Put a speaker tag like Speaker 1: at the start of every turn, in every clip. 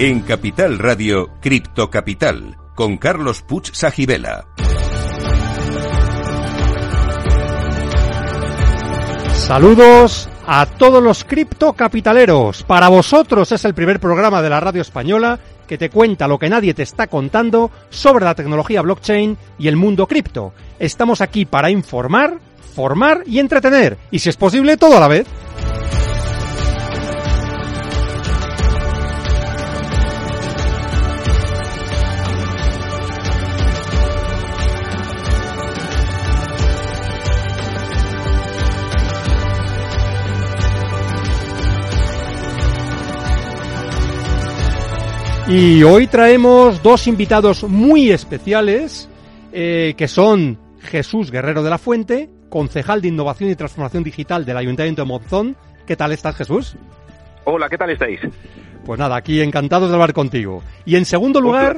Speaker 1: En Capital Radio, Cripto Capital, con Carlos Puch Sajibela.
Speaker 2: Saludos a todos los criptocapitaleros. Para vosotros es el primer programa de la radio española que te cuenta lo que nadie te está contando sobre la tecnología blockchain y el mundo cripto. Estamos aquí para informar, formar y entretener, y si es posible todo a la vez. Y hoy traemos dos invitados muy especiales, eh, que son Jesús Guerrero de la Fuente, concejal de Innovación y Transformación Digital del Ayuntamiento de Monzón. ¿Qué tal estás, Jesús?
Speaker 3: Hola, ¿qué tal estáis?
Speaker 2: Pues nada, aquí encantados de hablar contigo. Y en segundo lugar,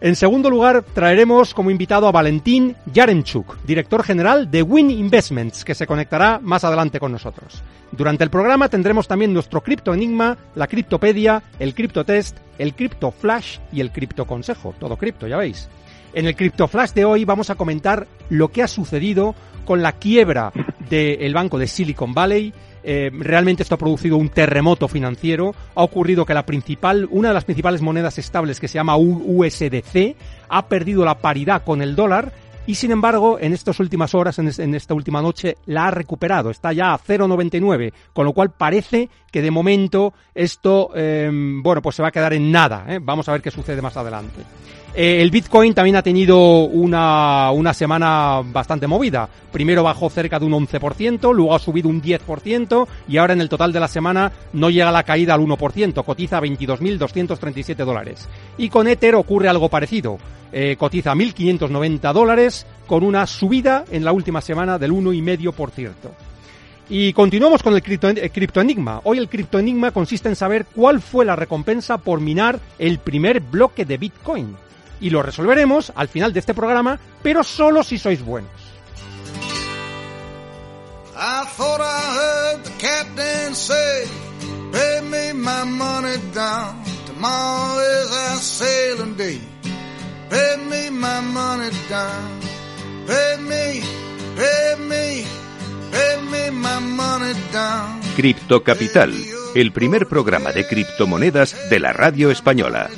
Speaker 2: en segundo lugar, traeremos como invitado a Valentín Yaremchuk, director general de Win Investments, que se conectará más adelante con nosotros. Durante el programa tendremos también nuestro cripto enigma, la criptopedia, el criptotest, el cripto flash y el cripto consejo. Todo cripto, ya veis. En el cripto flash de hoy vamos a comentar lo que ha sucedido con la quiebra del banco de Silicon Valley eh, realmente esto ha producido un terremoto financiero. Ha ocurrido que la principal, una de las principales monedas estables que se llama USDC ha perdido la paridad con el dólar y sin embargo en estas últimas horas, en, esta última noche, la ha recuperado. Está ya a 0,99, con lo cual parece que de momento esto, em, bueno, pues se va a quedar en nada. ¿eh? Vamos a ver qué sucede más adelante. Eh, el Bitcoin también ha tenido una, una semana bastante movida. Primero bajó cerca de un 11%, luego ha subido un 10% y ahora en el total de la semana no llega la caída al 1%, cotiza a 22.237 dólares. Y con Ether ocurre algo parecido. Eh, cotiza 1.590 dólares con una subida en la última semana del 1,5%. Y continuamos con el criptoenigma. Hoy el criptoenigma consiste en saber cuál fue la recompensa por minar el primer bloque de Bitcoin y lo resolveremos al final de este programa, pero solo si sois buenos. I thought I heard the captain say, pay me my money down. Tomorrow is our sailing day. Pay me my money down. Pay me, pay me, pay me my money down.
Speaker 1: Cripto Capital, el primer programa de criptomonedas de la radio española.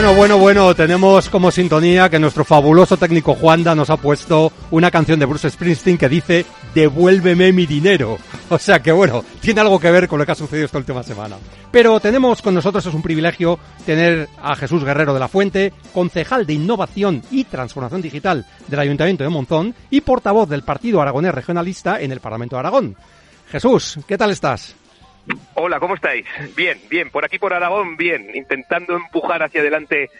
Speaker 2: Bueno, bueno, bueno, tenemos como sintonía que nuestro fabuloso técnico Juanda nos ha puesto una canción de Bruce Springsteen que dice devuélveme mi dinero. O sea que bueno, tiene algo que ver con lo que ha sucedido esta última semana. Pero tenemos con nosotros, es un privilegio tener a Jesús Guerrero de la Fuente, concejal de Innovación y Transformación Digital del Ayuntamiento de Monzón y portavoz del Partido Aragonés Regionalista en el Parlamento de Aragón. Jesús, ¿qué tal estás?
Speaker 3: Hola, ¿cómo estáis? Bien, bien, por aquí por Aragón, bien, intentando empujar hacia adelante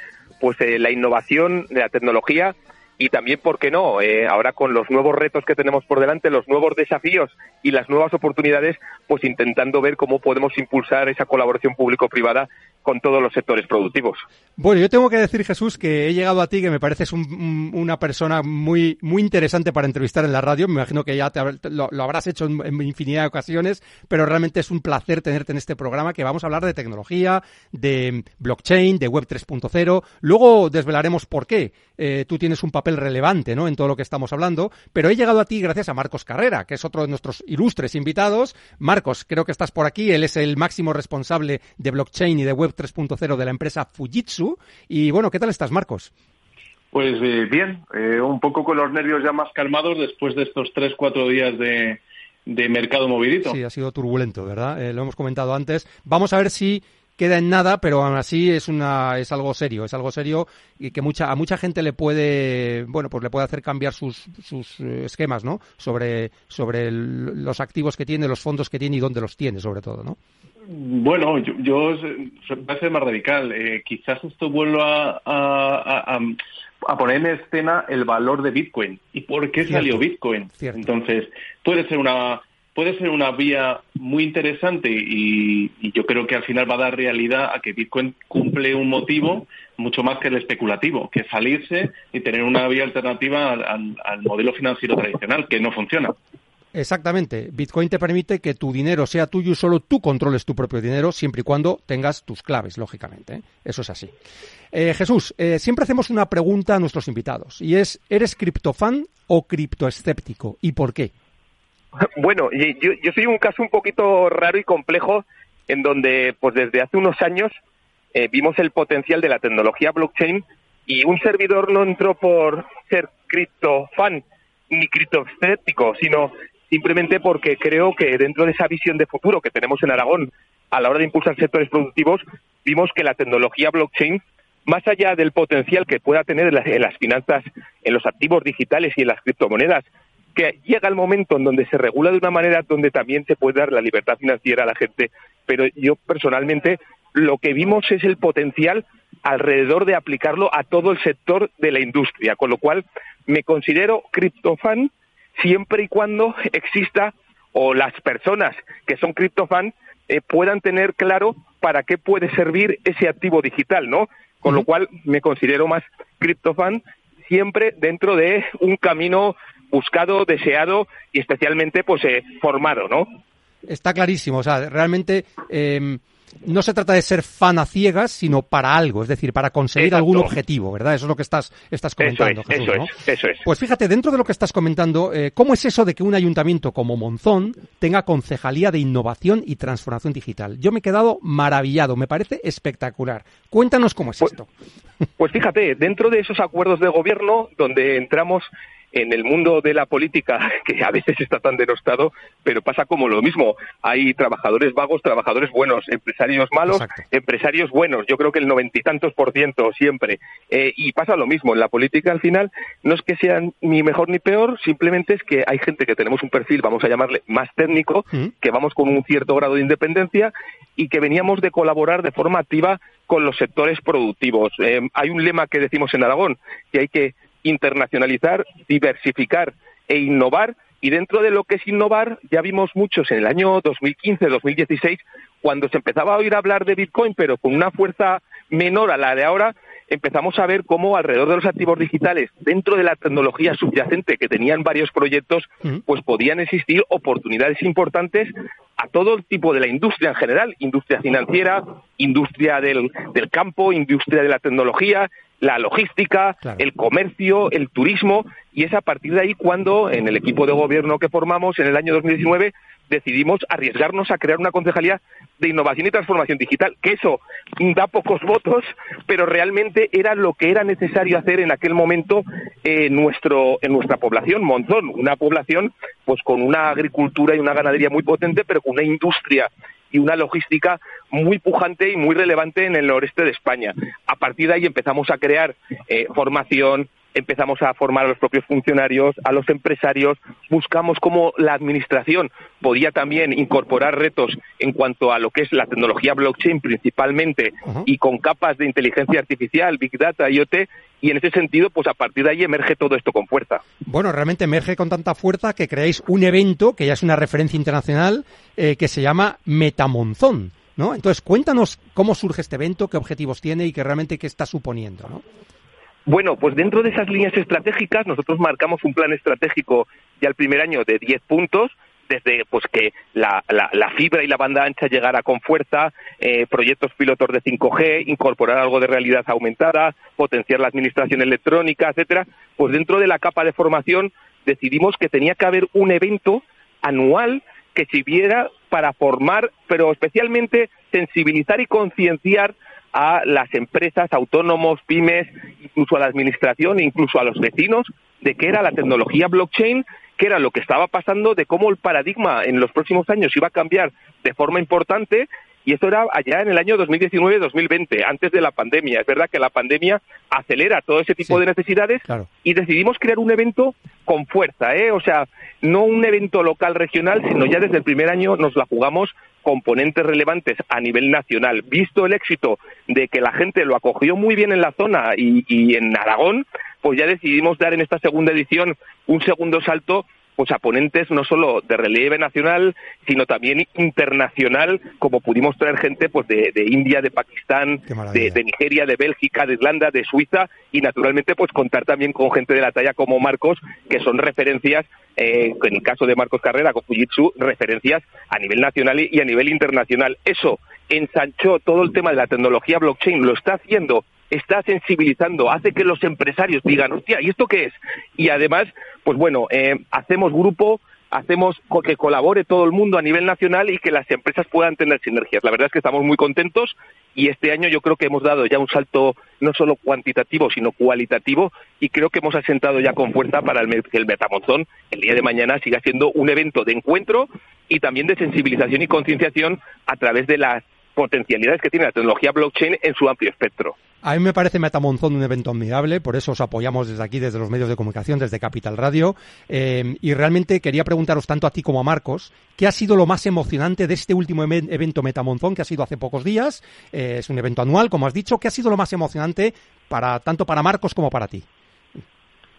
Speaker 3: pues eh, la innovación de la tecnología y también, ¿por qué no? Eh, ahora con los nuevos retos que tenemos por delante, los nuevos desafíos y las nuevas oportunidades, pues intentando ver cómo podemos impulsar esa colaboración público-privada con todos los sectores productivos.
Speaker 2: Bueno, yo tengo que decir, Jesús, que he llegado a ti, que me pareces una persona muy, muy interesante para entrevistar en la radio. Me imagino que ya lo, habrás hecho en, infinidad de ocasiones, pero realmente es un placer tenerte en este programa, que vamos a hablar de tecnología, de blockchain, de Web 3.0. Luego desvelaremos por qué. Eh, tú tienes un papel papel relevante ¿no? en todo lo que estamos hablando, pero he llegado a ti gracias a Marcos Carrera, que es otro de nuestros ilustres invitados. Marcos, creo que estás por aquí, él es el máximo responsable de blockchain y de Web 3.0 de la empresa Fujitsu. Y bueno, ¿qué tal estás, Marcos?
Speaker 4: Pues eh, bien, eh, un poco con los nervios ya más calmados después de estos tres, cuatro días de, mercado movidito.
Speaker 2: Sí, ha sido turbulento, ¿verdad? Eh, lo hemos comentado antes. Vamos a ver si queda en nada, pero aún así es una es algo serio, es algo serio y que mucha a mucha gente le puede, bueno, pues le puede hacer cambiar sus, sus esquemas, ¿no? Sobre sobre los activos que tiene, los fondos que tiene y dónde los tiene, sobre todo, ¿no?
Speaker 4: Bueno, yo, yo voy a ser más radical. quizás esto vuelva a, a poner en escena el valor de Bitcoin y por qué salió Bitcoin. Entonces, puede ser una puede ser una vía muy interesante y, yo creo que al final va a dar realidad a que Bitcoin cumple un motivo mucho más que el especulativo, que salirse y tener una vía alternativa al modelo financiero tradicional, que no funciona.
Speaker 2: Exactamente. Bitcoin te permite que tu dinero sea tuyo y solo tú controles tu propio dinero, siempre y cuando tengas tus claves, lógicamente. ¿eh? Eso es así. Eh, Jesús, eh, siempre hacemos una pregunta a nuestros invitados y es, ¿eres criptofan o criptoescéptico? ¿Y por qué?
Speaker 3: Bueno, yo, yo soy un caso un poquito raro y complejo en donde, pues desde hace unos años, vimos el potencial de la tecnología blockchain y un servidor no entró por ser criptofan ni criptoescéptico, sino simplemente porque creo que dentro de esa visión de futuro que tenemos en Aragón a la hora de impulsar sectores productivos, vimos que la tecnología blockchain, más allá del potencial que pueda tener en las, finanzas, en los activos digitales y en las criptomonedas, que llega el momento en donde se regula de una manera donde también se puede dar la libertad financiera a la gente. Pero yo personalmente lo que vimos es el potencial alrededor de aplicarlo a todo el sector de la industria, con lo cual me considero criptofan siempre y cuando exista o las personas que son criptofan eh, puedan tener claro para qué puede servir ese activo digital, ¿no? Con lo cual me considero más criptofan siempre dentro de un camino buscado, deseado y especialmente pues eh, formado, ¿no?
Speaker 2: Está clarísimo, o sea, realmente eh, no se trata de ser fan a ciegas, sino para algo, es decir, para conseguir algún objetivo, ¿verdad? Eso es lo que estás, estás comentando,
Speaker 3: eso
Speaker 2: Jesús,
Speaker 3: eso es.
Speaker 2: Pues fíjate, dentro de lo que estás comentando, eh, ¿cómo es eso de que un ayuntamiento como Monzón tenga concejalía de innovación y transformación digital? Yo me he quedado maravillado, me parece espectacular. Cuéntanos cómo es
Speaker 3: pues,
Speaker 2: esto.
Speaker 3: Pues fíjate, dentro de esos acuerdos de gobierno donde entramos en el mundo de la política, que a veces está tan denostado, pero pasa como lo mismo. Hay trabajadores vagos, trabajadores buenos, empresarios malos, empresarios buenos. Yo creo que el noventa y tantos por ciento siempre. Eh, y pasa lo mismo. En la política, al final, no es que sean ni mejor ni peor, simplemente es que hay gente que tenemos un perfil, vamos a llamarle más técnico, mm. que vamos con un cierto grado de independencia y que veníamos de colaborar de forma activa con los sectores productivos. Eh, hay un lema que decimos en Aragón, que hay que internacionalizar, diversificar e innovar. Y dentro de lo que es innovar, ya vimos muchos en el año 2015-2016, cuando se empezaba a oír hablar de Bitcoin, pero con una fuerza menor a la de ahora, empezamos a ver cómo alrededor de los activos digitales, dentro de la tecnología subyacente que tenían varios proyectos, pues podían existir oportunidades importantes a todo el tipo de la industria en general, industria financiera, industria del, del campo, industria de la tecnología, la logística, el comercio, el turismo, y es a partir de ahí cuando en el equipo de gobierno que formamos en el año 2019 decidimos arriesgarnos a crear una concejalía de innovación y transformación digital, que eso da pocos votos, pero realmente era lo que era necesario hacer en aquel momento en, nuestro, en nuestra población, Monzón, una población pues con una agricultura y una ganadería muy potente, pero con una industria y una logística muy pujante y muy relevante en el noreste de España. A partir de ahí empezamos a crear eh, formación, empezamos a formar a los propios funcionarios, a los empresarios, buscamos cómo la administración podía también incorporar retos en cuanto a lo que es la tecnología blockchain principalmente y con capas de inteligencia artificial, big data, IoT, y en ese sentido, pues a partir de ahí emerge todo esto con fuerza.
Speaker 2: Bueno, realmente emerge con tanta fuerza que creáis un evento que ya es una referencia internacional eh, que se llama Metamonzón, ¿no? Entonces, cuéntanos cómo surge este evento, qué objetivos tiene y qué realmente qué está suponiendo, ¿no?
Speaker 3: Bueno, pues dentro de esas líneas estratégicas nosotros marcamos un plan estratégico ya el primer año de 10 puntos desde pues que la, la, fibra y la banda ancha llegara con fuerza, eh, proyectos pilotos de 5G, incorporar algo de realidad aumentada, potenciar la administración electrónica, etcétera, pues dentro de la capa de formación decidimos que tenía que haber un evento anual que sirviera para formar, pero especialmente sensibilizar y concienciar a las empresas, autónomos, pymes, incluso a la administración, incluso a los vecinos, de qué era la tecnología blockchain, qué era lo que estaba pasando, de cómo el paradigma en los próximos años iba a cambiar de forma importante y esto era allá en el año 2019-2020, antes de la pandemia. Es verdad que la pandemia acelera todo ese tipo de necesidades y decidimos crear un evento con fuerza, ¿eh? O sea, no un evento local regional, sino ya desde el primer año nos la jugamos componentes relevantes a nivel nacional. Visto el éxito de que la gente lo acogió muy bien en la zona y, en Aragón, pues ya decidimos dar en esta segunda edición un segundo salto pues a ponentes no solo de relieve nacional, sino también internacional, como pudimos traer gente pues de, India, de Pakistán, de, Nigeria, de Bélgica, de Irlanda, de Suiza, y naturalmente pues contar también con gente de la talla como Marcos, que son referencias, eh, en el caso de Marcos Carrera con Fujitsu, referencias a nivel nacional y a nivel internacional. Eso ensanchó todo el tema de la tecnología blockchain, lo está haciendo está sensibilizando, hace que los empresarios digan, hostia, ¿y esto qué es? Y además, pues bueno, eh, hacemos grupo, hacemos que colabore todo el mundo a nivel nacional y que las empresas puedan tener sinergias. La verdad es que estamos muy contentos y este año yo creo que hemos dado ya un salto no solo cuantitativo, sino cualitativo y creo que hemos asentado ya con fuerza para que el Metamonzón el día de mañana siga siendo un evento de encuentro y también de sensibilización y concienciación a través de las potencialidades que tiene la tecnología blockchain en su amplio espectro.
Speaker 2: A mí me parece Metamonzón un evento admirable, por eso os apoyamos desde aquí, desde los medios de comunicación, desde Capital Radio. Eh, y realmente quería preguntaros tanto a ti como a Marcos, ¿qué ha sido lo más emocionante de este último evento Metamonzón que ha sido hace pocos días? Eh, es un evento anual, como has dicho. ¿Qué ha sido lo más emocionante para tanto para Marcos como para ti?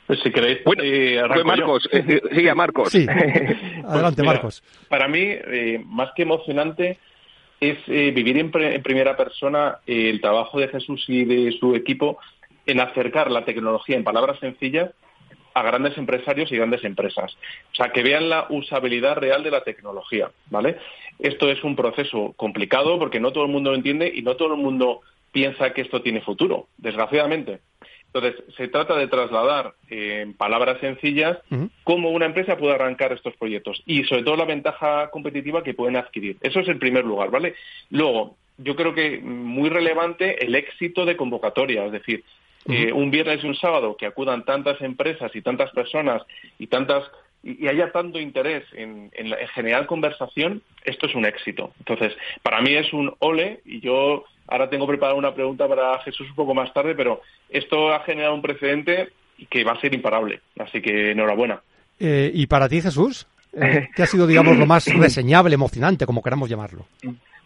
Speaker 4: Pues si queréis,
Speaker 3: bueno, eh, Marcos, sí, a Marcos. Sí.
Speaker 2: Adelante, pues Marcos.
Speaker 4: Para mí, más que emocionante, es eh, vivir en, primera persona eh, el trabajo de Jesús y de su equipo en acercar la tecnología en palabras sencillas a grandes empresarios y grandes empresas. O sea, que vean la usabilidad real de la tecnología, ¿vale? Esto es un proceso complicado porque no todo el mundo lo entiende y no todo el mundo piensa que esto tiene futuro, desgraciadamente. Entonces, se trata de trasladar en palabras sencillas cómo una empresa puede arrancar estos proyectos y, sobre todo, la ventaja competitiva que pueden adquirir. Eso es el primer lugar, ¿vale? Luego, yo creo que muy relevante el éxito de convocatoria, es decir, eh, un viernes y un sábado que acudan tantas empresas y tantas personas y tantas y, haya tanto interés en, en, generar conversación, esto es un éxito. Entonces, para mí es un ole y yo ahora tengo preparada una pregunta para Jesús un poco más tarde, pero esto ha generado un precedente que va a ser imparable. Así que enhorabuena.
Speaker 2: Eh, ¿Y para ti, Jesús? Eh, ¿Qué ha sido, digamos, lo más reseñable, emocionante, como queramos llamarlo?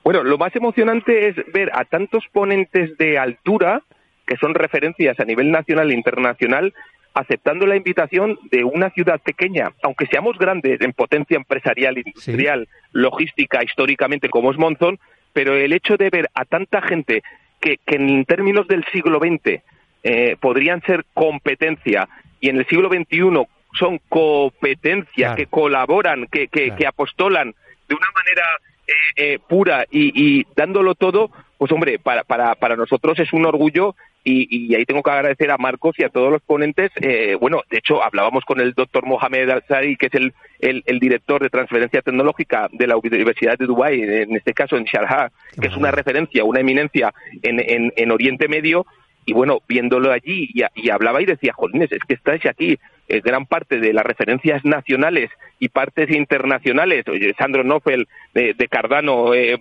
Speaker 3: Bueno, lo más emocionante es ver a tantos ponentes de altura, que son referencias a nivel nacional e internacional, aceptando la invitación de una ciudad pequeña, aunque seamos grandes en potencia empresarial, industrial, logística, históricamente como es Monzón, pero el hecho de ver a tanta gente que, en términos del siglo XX eh, podrían ser competencia y en el siglo XXI son competencia, que colaboran, que, que, apostolan de una manera eh, eh, pura y, y, dándolo todo, pues hombre, para, para, para nosotros es un orgullo y, ahí tengo que agradecer a Marcos y a todos los ponentes. Eh, bueno, de hecho, hablábamos con el doctor Mohamed Al-Sari, que es el, el, director de transferencia tecnológica de la Universidad de Dubái, en este caso en Sharjah, que es una referencia, una eminencia en, en, en Oriente Medio. Y bueno, viéndolo allí, y, hablaba y decía, jolines, es que estáis aquí, eh, gran parte de las referencias nacionales y partes internacionales, Sandro Nofel, de, Cardano, eh,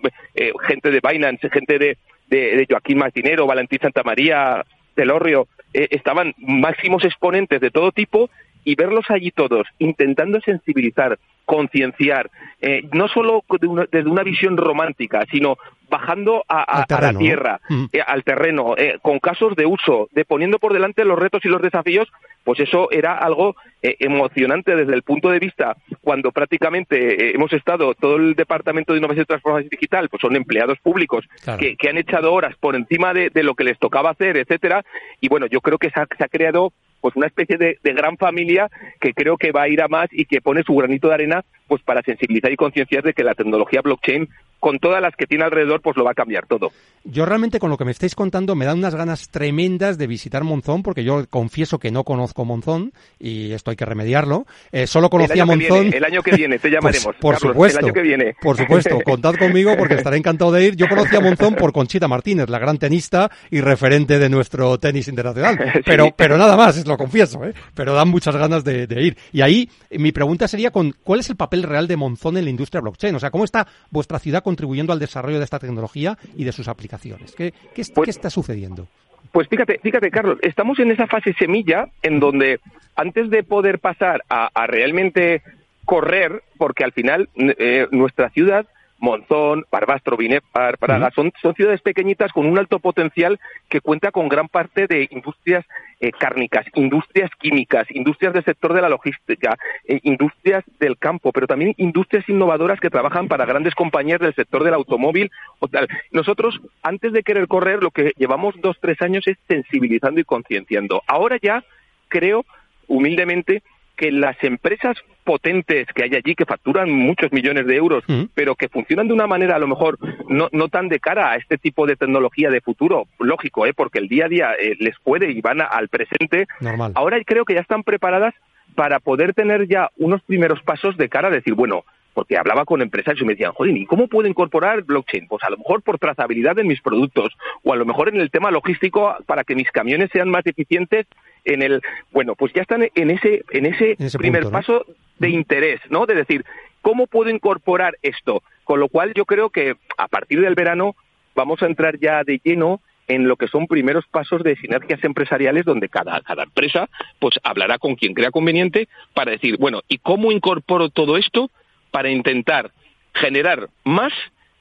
Speaker 3: gente de Binance, gente de, de, Joaquín Martinero, Valentín Santamaría, Telorrio, eh, estaban máximos exponentes de todo tipo y verlos allí todos intentando sensibilizar, concienciar, eh, no solo desde una visión romántica, sino bajando a, la tierra, mm. eh, al terreno, eh, con casos de uso, de poniendo por delante los retos y los desafíos, pues eso era algo emocionante desde el punto de vista cuando prácticamente hemos estado todo el departamento de innovación y transformación digital, pues son empleados públicos que, han echado horas por encima de, lo que les tocaba hacer, etcétera, y bueno, yo creo que se ha creado pues una especie de, gran familia que creo que va a ir a más y que pone su granito de arena pues para sensibilizar y concienciar de que la tecnología blockchain con todas las que tiene alrededor, pues lo va a cambiar todo.
Speaker 2: Yo realmente con lo que me estáis contando me dan unas ganas tremendas de visitar Monzón, porque yo confieso que no conozco Monzón y esto hay que remediarlo. Eh, solo conocía Monzón.
Speaker 3: el año que viene te llamaremos.
Speaker 2: por supuesto. El año que viene. Por supuesto. Contad conmigo porque estaré encantado de ir. Yo conocía Monzón por Conchita Martínez, la gran tenista y referente de nuestro tenis internacional. Pero, pero nada más, lo confieso, ¿eh? Pero dan muchas ganas de, de ir. Y ahí mi pregunta sería con cuál es el papel real de Monzón en la industria blockchain. O sea, ¿cómo está vuestra ciudad contribuyendo al desarrollo de esta tecnología y de sus aplicaciones? ¿Qué, qué,
Speaker 3: pues,
Speaker 2: está sucediendo?
Speaker 3: Pues fíjate, fíjate, Carlos, estamos en esa fase semilla en donde antes de poder pasar a, a realmente correr, porque al final eh, nuestra ciudad Monzón, Barbastro, Binepar, Praga, son, son, ciudades pequeñitas con un alto potencial que cuenta con gran parte de industrias eh, cárnicas, industrias químicas, industrias del sector de la logística, eh, industrias del campo, pero también industrias innovadoras que trabajan para grandes compañías del sector del automóvil o tal. Nosotros, antes de querer correr, lo que llevamos dos, tres años es sensibilizando y concienciando. Ahora ya creo, humildemente, que las empresas potentes que hay allí, que facturan muchos millones de euros, pero que funcionan de una manera a lo mejor no, no tan de cara a este tipo de tecnología de futuro, lógico, ¿eh? porque el día a día eh, les puede y van al presente,
Speaker 2: Normal.
Speaker 3: ahora creo que ya están preparadas para poder tener ya unos primeros pasos de cara a decir, bueno, porque hablaba con empresarios y me decían, joder, ¿y cómo puedo incorporar blockchain? Pues a lo mejor por trazabilidad de mis productos o a lo mejor en el tema logístico para que mis camiones sean más eficientes en el, bueno, pues ya están en ese, en ese,
Speaker 2: En ese
Speaker 3: primer
Speaker 2: punto, ¿no?
Speaker 3: paso de interés, ¿no? De decir, ¿cómo puedo incorporar esto? Con lo cual yo creo que a partir del verano vamos a entrar ya de lleno en lo que son primeros pasos de sinergias empresariales donde cada, cada empresa pues hablará con quien crea conveniente para decir, bueno, ¿y cómo incorporo todo esto para intentar generar más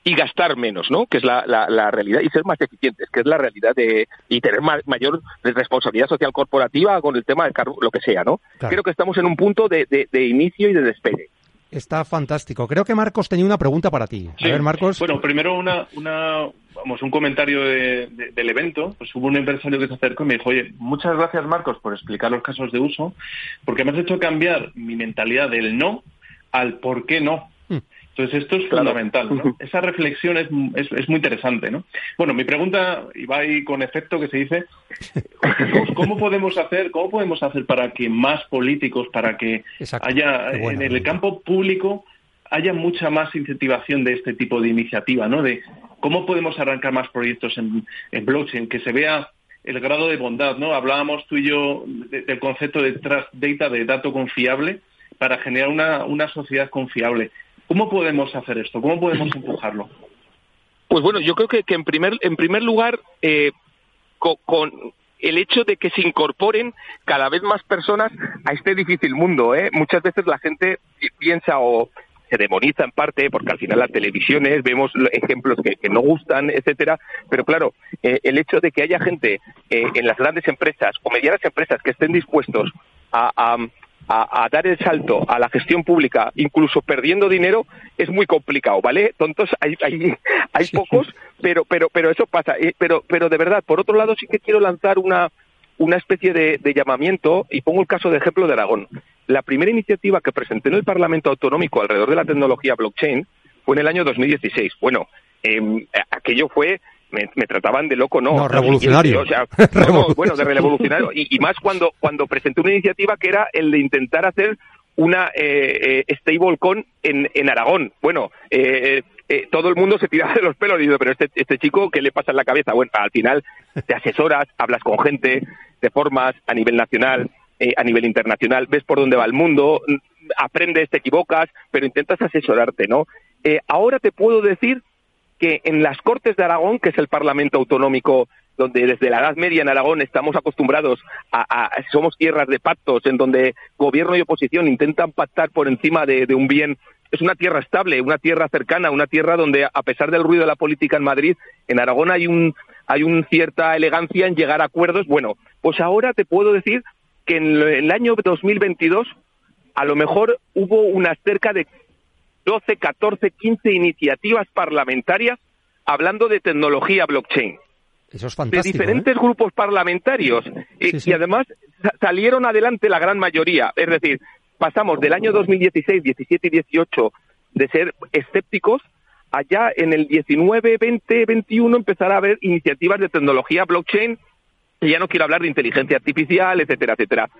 Speaker 3: y gastar menos, ¿no? Que es la, la, la realidad y ser más eficientes, que es la realidad de y tener ma mayor responsabilidad social corporativa con el tema de cargo, lo que sea, ¿no?
Speaker 2: Claro.
Speaker 3: Creo que estamos en un punto de, de, de inicio y de despegue.
Speaker 2: Está fantástico. Creo que Marcos tenía una pregunta para ti.
Speaker 4: Sí.
Speaker 2: A ver, Marcos.
Speaker 4: Bueno, primero una, una vamos, un comentario de, de, del evento. Pues hubo un empresario que se acercó y me dijo, oye, muchas gracias Marcos por explicar los casos de uso, porque me has hecho cambiar mi mentalidad del no al por qué no.
Speaker 2: Hmm.
Speaker 4: Entonces esto es
Speaker 3: Claro.
Speaker 4: fundamental, ¿no? Esa reflexión es, es, es muy interesante, ¿no? Bueno, mi pregunta, y va ahí con efecto que se dice, ¿cómo podemos hacer, cómo podemos hacer para que más políticos, para que
Speaker 2: Exacto.
Speaker 4: haya en el campo público haya mucha más incentivación de este tipo de iniciativa, ¿no? De cómo podemos arrancar más proyectos en, en blockchain, que se vea el grado de bondad, ¿no? Hablábamos tú y yo de- del concepto de trust data, de dato confiable, para generar una, una sociedad confiable. ¿Cómo podemos hacer esto? ¿Cómo podemos empujarlo?
Speaker 3: Pues bueno, yo creo que, que en primer en primer lugar eh, co- con, el hecho de que se incorporen cada vez más personas a este difícil mundo. ¿eh? Muchas veces la gente pi- piensa o se demoniza en parte porque al final las televisiones vemos lo- ejemplos que, no gustan, etcétera. Pero claro, eh, el hecho de que haya gente eh, en las grandes empresas o medianas empresas que estén dispuestos a a, a, dar el salto a la gestión pública, incluso perdiendo dinero, es muy complicado, ¿vale? Tontos hay, hay, hay pocos, pero, pero, pero eso pasa. Eh, Pero, pero de verdad, por otro lado, sí que quiero lanzar una, una especie de, de llamamiento y pongo el caso de ejemplo de Aragón. La primera iniciativa que presenté en el Parlamento Autonómico alrededor de la tecnología blockchain fue en el año 2016. Bueno, eh, aquello fue me, me, trataban de loco, no.
Speaker 2: No, revolucionario.
Speaker 3: O sea, no, no, bueno, de revolucionario. Y, y, más cuando, cuando presenté una iniciativa que era el de intentar hacer una eh, eh, stablecoin en, en Aragón. Bueno, eh, eh, todo el mundo se tiraba de los pelos y dice, pero este, este chico, ¿qué le pasa en la cabeza? Bueno, al final te asesoras, hablas con gente, te formas a nivel nacional, eh, a nivel internacional, ves por dónde va el mundo, aprendes, te equivocas, pero intentas asesorarte, ¿no? Eh, ahora te puedo decir que en las Cortes de Aragón, que es el Parlamento Autonómico donde desde la Edad Media en Aragón estamos acostumbrados a, somos tierras de pactos en donde gobierno y oposición intentan pactar por encima de, de, un bien. Es una tierra estable, una tierra cercana, una tierra donde a pesar del ruido de la política en Madrid, en Aragón hay un hay una cierta elegancia en llegar a acuerdos. Bueno, pues ahora te puedo decir que en el año 2022 a lo mejor hubo unas cerca de 12, 14, 15 iniciativas parlamentarias hablando de tecnología blockchain.
Speaker 2: Eso es fantástico.
Speaker 3: De diferentes
Speaker 2: ¿eh?
Speaker 3: grupos parlamentarios.
Speaker 2: Sí,
Speaker 3: y,
Speaker 2: sí.
Speaker 3: y, además salieron adelante la gran mayoría. Es decir, pasamos del año 2016, 17 y 18 de ser escépticos allá en el 19, 20, 21 empezará a haber iniciativas de tecnología blockchain, y ya no quiero hablar de inteligencia artificial, etcétera, etcétera.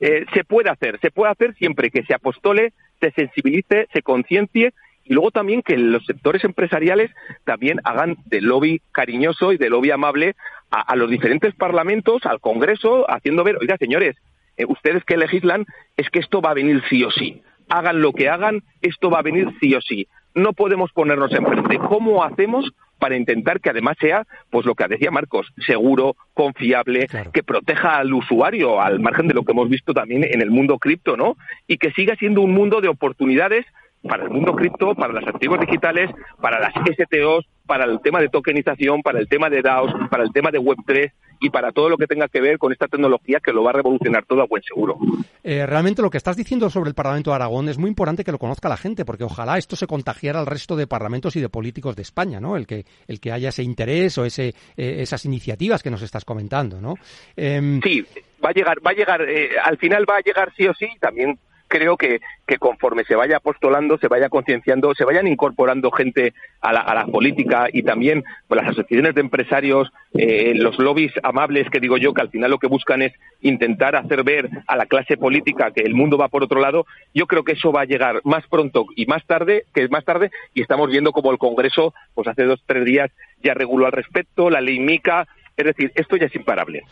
Speaker 3: Eh, se puede hacer, se puede hacer siempre que se apostole, se sensibilice, se conciencie y luego también que los sectores empresariales también hagan de lobby cariñoso y de lobby amable a, los diferentes parlamentos, al Congreso, haciendo ver, oiga, señores, eh, ustedes que legislan, es que esto va a venir sí o sí. Hagan lo que hagan, esto va a venir sí o sí. No podemos ponernos enfrente. ¿Cómo hacemos para intentar que además sea, pues lo que decía Marcos, seguro, confiable, que proteja al usuario, al margen de lo que hemos visto también en el mundo cripto, ¿no? Y que siga siendo un mundo de oportunidades para el mundo cripto, para los activos digitales, para las STOs, para el tema de tokenización, para el tema de DAOs, para el tema de Web3 y para todo lo que tenga que ver con esta tecnología que lo va a revolucionar todo a buen seguro.
Speaker 2: Eh, realmente lo que estás diciendo sobre el Parlamento de Aragón es muy importante que lo conozca la gente, porque ojalá esto se contagiara al resto de parlamentos y de políticos de España, ¿no? El que, el que haya ese interés o ese, eh, esas iniciativas que nos estás comentando, ¿no?
Speaker 3: Em, sí, va a llegar, va a llegar, eh, al final va a llegar sí o sí, también creo que, conforme se vaya apostolando, se vaya concienciando, se vayan incorporando gente a la, a la política y también pues, las asociaciones de empresarios, eh, los lobbies amables que digo yo, que al final lo que buscan es intentar hacer ver a la clase política que el mundo va por otro lado, yo creo que eso va a llegar más pronto y más tarde que más tarde y estamos viendo como el Congreso, pues hace dos tres días ya reguló al respecto, la ley MICA, es decir, esto ya es imparable.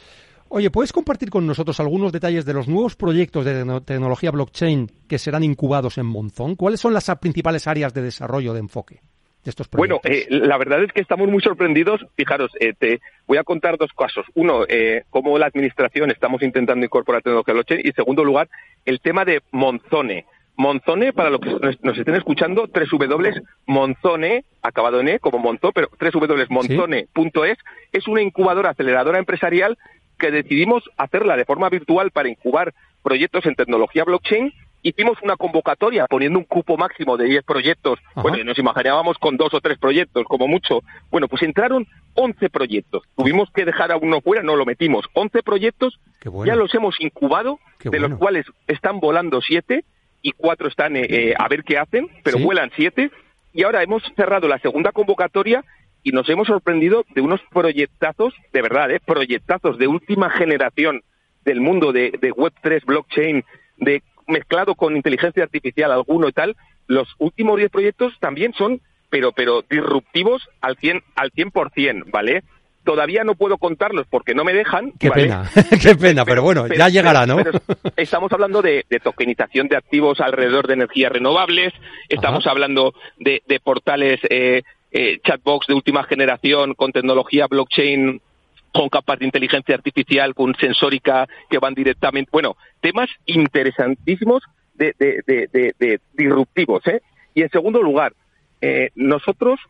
Speaker 2: Oye, ¿puedes compartir con nosotros algunos detalles de los nuevos proyectos de tecnología blockchain que serán incubados en Monzón? ¿Cuáles son las principales áreas de desarrollo de enfoque? De estos
Speaker 3: bueno, eh, la verdad es que estamos muy sorprendidos. Fijaros, eh, te voy a contar dos casos. Uno, eh, cómo la administración estamos intentando incorporar tecnología blockchain. Y segundo lugar, el tema de Monzone. Monzone, para los que nos estén escuchando, www.monzone, acabado en E, como Monzó, pero www.monzone.es, es una incubadora aceleradora empresarial que decidimos hacerla de forma virtual para incubar proyectos en tecnología blockchain, hicimos una convocatoria poniendo un cupo máximo de 10 proyectos. Bueno, nos imaginábamos con dos o tres proyectos, como mucho. Bueno, pues entraron 11 proyectos. Tuvimos que dejar a uno fuera, no lo metimos. 11 proyectos, ya los hemos incubado, de los cuales están volando 7 y 4 están eh, eh, a ver qué hacen, pero vuelan 7. Y ahora hemos cerrado la segunda convocatoria y nos hemos sorprendido de unos proyectazos, de verdad, ¿eh? proyectazos de última generación del mundo de, Web3, blockchain, de mezclado con inteligencia artificial alguno y tal. Los últimos 10 proyectos también son, pero, pero disruptivos al 100, al 100%, ¿vale? Todavía no puedo contarlos porque no me dejan.
Speaker 2: Qué pena, qué pena, pero, bueno, ya llegará, ¿no?
Speaker 3: estamos hablando de, tokenización de activos alrededor de energías renovables, estamos hablando de, de portales eh, eh, chatbox de última generación con tecnología blockchain con capas de inteligencia artificial, con sensórica que van directamente. Bueno, temas interesantísimos de, de, disruptivos. ¿eh? Y en segundo lugar, eh, nosotros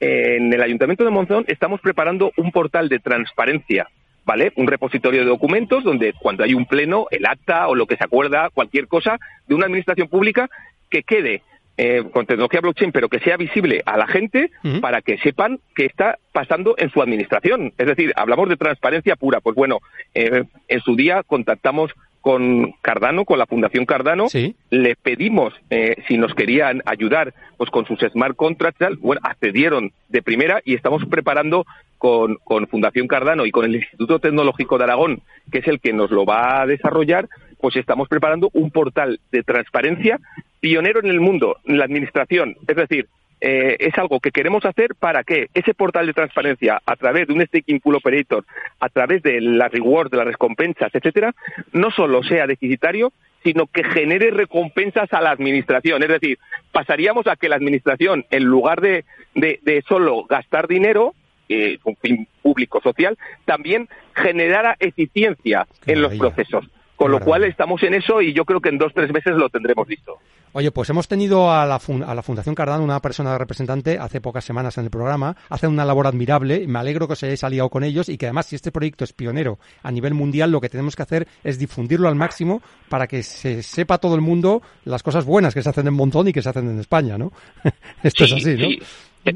Speaker 3: en el Ayuntamiento de Monzón estamos preparando un portal de transparencia, ¿vale? Un repositorio de documentos donde cuando hay un pleno, el acta o lo que se acuerda, cualquier cosa de una administración pública, que quede eh, con tecnología blockchain, pero que sea visible a la gente para que sepan qué está pasando en su administración. Es decir, hablamos de transparencia pura. Pues bueno, eh, en su día contactamos con Cardano, con la Fundación Cardano, le pedimos eh, si nos querían ayudar pues con sus smart contracts, bueno, accedieron de primera y estamos preparando con, con Fundación Cardano y con el Instituto Tecnológico de Aragón, que es el que nos lo va a desarrollar, pues estamos preparando un portal de transparencia pionero en el mundo, en la administración. Es decir, eh, es algo que queremos hacer para que ese portal de transparencia, a través de un staking pool operator, a través de la reward, de las recompensas, etcétera, no solo sea deficitario, sino que genere recompensas a la administración. Es decir, pasaríamos a que la administración, en lugar de, de, solo gastar dinero, eh, un fin público social, también generara eficiencia en los procesos. Con lo cual estamos en eso y yo creo que en dos tres meses lo tendremos listo.
Speaker 2: Oye, pues hemos tenido a la, a la Fundación Cardano una persona representante hace pocas semanas en el programa. Hacen una labor admirable. Me alegro que os hayáis aliado con ellos y que además, si este proyecto es pionero a nivel mundial, lo que tenemos que hacer es difundirlo al máximo para que se sepa todo el mundo las cosas buenas que se hacen en Montón y que se hacen en España, ¿no? Esto es así, ¿no?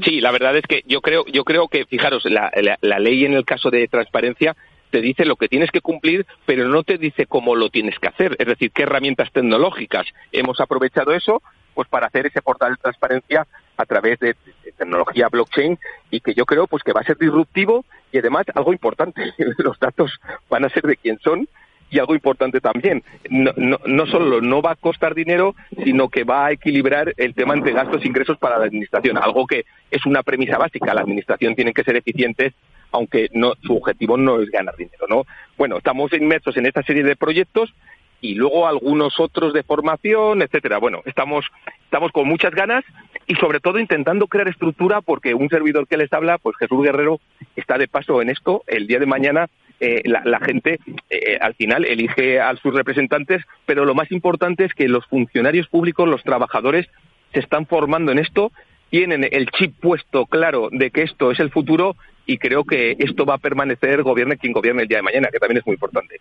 Speaker 3: Sí. la verdad es que yo creo, yo creo que, fijaros, la, la ley en el caso de transparencia te dice lo que tienes que cumplir, pero no te dice cómo lo tienes que hacer, es decir, qué herramientas tecnológicas. Hemos aprovechado eso pues para hacer ese portal de transparencia a través de, tecnología blockchain y que yo creo pues que va a ser disruptivo y además algo importante, los datos van a ser de quién son y algo importante también, no, no, no, solo no va a costar dinero, sino que va a equilibrar el tema entre gastos e ingresos para la administración, algo que es una premisa básica. La administración tiene que ser eficiente, aunque no, su objetivo no es ganar dinero, ¿no? Bueno, estamos inmersos en esta serie de proyectos y luego algunos otros de formación, etcétera. Bueno, estamos, estamos con muchas ganas y sobre todo intentando crear estructura porque un servidor que les habla, pues Jesús Guerrero, está de paso en esto. El día de mañana eh, la, gente eh, al final elige a sus representantes, pero lo más importante es que los funcionarios públicos, los trabajadores, se están formando en esto, tienen el chip puesto claro de que esto es el futuro y creo que esto va a permanecer, gobierne quien gobierne el día de mañana, que también es muy importante.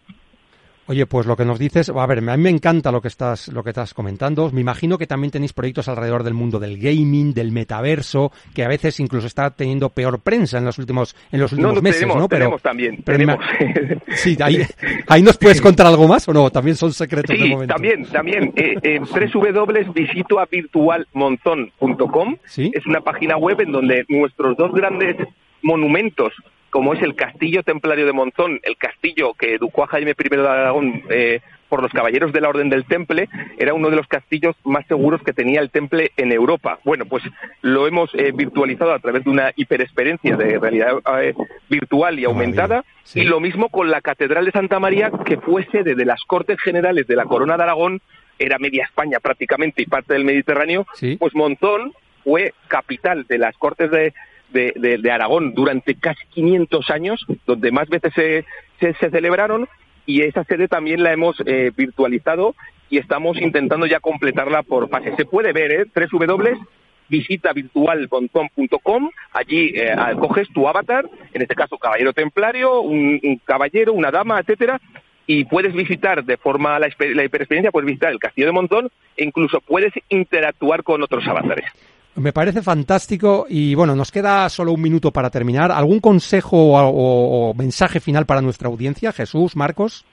Speaker 2: Oye, pues lo que nos dices, a ver, a mí me encanta lo que estás, lo que estás comentando. Me imagino que también tenéis proyectos alrededor del mundo del gaming, del metaverso, que a veces incluso está teniendo peor prensa en los últimos, en los últimos meses,
Speaker 3: ¿no?
Speaker 2: Pero
Speaker 3: tenemos también, tenemos.
Speaker 2: sí, ahí, ahí nos puedes contar algo más o no, también son secretos
Speaker 3: sí,
Speaker 2: de momento.
Speaker 3: también, también. Eh, en ¿Sí? es una página web en donde nuestros dos grandes monumentos como es el Castillo Templario de Monzón, el castillo que educó a Jaime I de Aragón eh, por los caballeros de la Orden del Temple, era uno de los castillos más seguros que tenía el Temple en Europa. Bueno, pues lo hemos eh, virtualizado a través de una hiperexperiencia de realidad eh, virtual y aumentada, y lo mismo con la Catedral de Santa María, que fue sede de las Cortes Generales de la Corona de Aragón, era media España prácticamente y parte del Mediterráneo, pues Monzón fue capital de las Cortes de, de, Aragón durante casi 500 años, donde más veces se, se, celebraron, y esa sede también la hemos eh, virtualizado y estamos intentando ya completarla por fase. Se puede ver, ¿eh? W visita virtualbontón.com, allí eh, coges tu avatar, en este caso caballero templario, un, caballero, una dama, etcétera, y puedes visitar de forma la, la hiperexperiencia, puedes visitar el castillo de Montón e incluso puedes interactuar con otros avatares.
Speaker 2: Me parece fantástico y bueno, nos queda solo un minuto para terminar. ¿Algún consejo o, mensaje final para nuestra audiencia? Jesús, Marcos.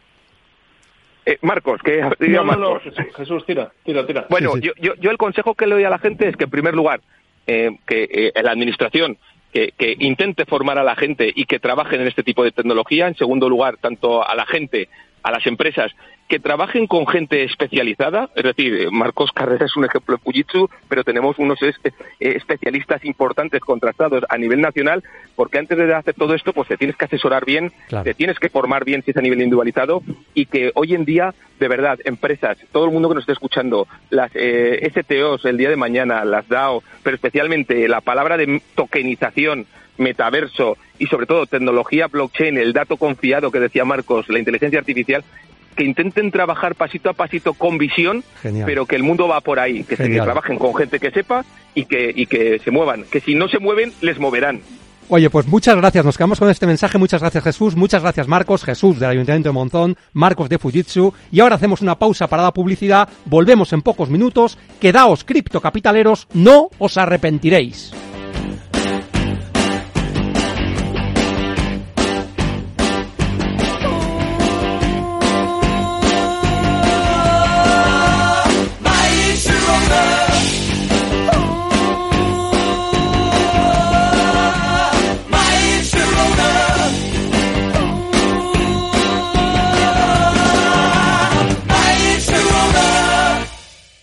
Speaker 3: Eh, Marcos, que
Speaker 4: no, no, Jesús, tira, tira, tira.
Speaker 3: Bueno, Yo, yo, yo, el consejo que le doy a la gente es que en primer lugar, eh, que eh, la administración que, que, intente formar a la gente y que trabajen en este tipo de tecnología. En segundo lugar, tanto a la gente, a las empresas, que trabajen con gente especializada, es decir, Marcos Carrera es un ejemplo de Fujitsu, pero tenemos unos eh, especialistas importantes contrastados a nivel nacional, porque antes de hacer todo esto, pues te tienes que asesorar bien, te tienes que formar bien si es a nivel individualizado, y que hoy en día, de verdad, empresas, todo el mundo que nos esté escuchando, las eh, STOs el día de mañana, las DAO, pero especialmente la palabra de tokenización, metaverso y sobre todo tecnología blockchain, el dato confiado que decía Marcos, la inteligencia artificial, que intenten trabajar pasito a pasito con visión, pero que el mundo va por ahí, que, se, trabajen con gente que sepa y que, y que se muevan, que si no se mueven, les moverán.
Speaker 2: Oye, pues muchas gracias. Nos quedamos con este mensaje. Muchas gracias, Jesús. Muchas gracias, Marcos. Jesús del Ayuntamiento de Monzón. Marcos de Fujitsu. Y ahora hacemos una pausa para la publicidad. Volvemos en pocos minutos. Quedaos, criptocapitaleros. No os arrepentiréis.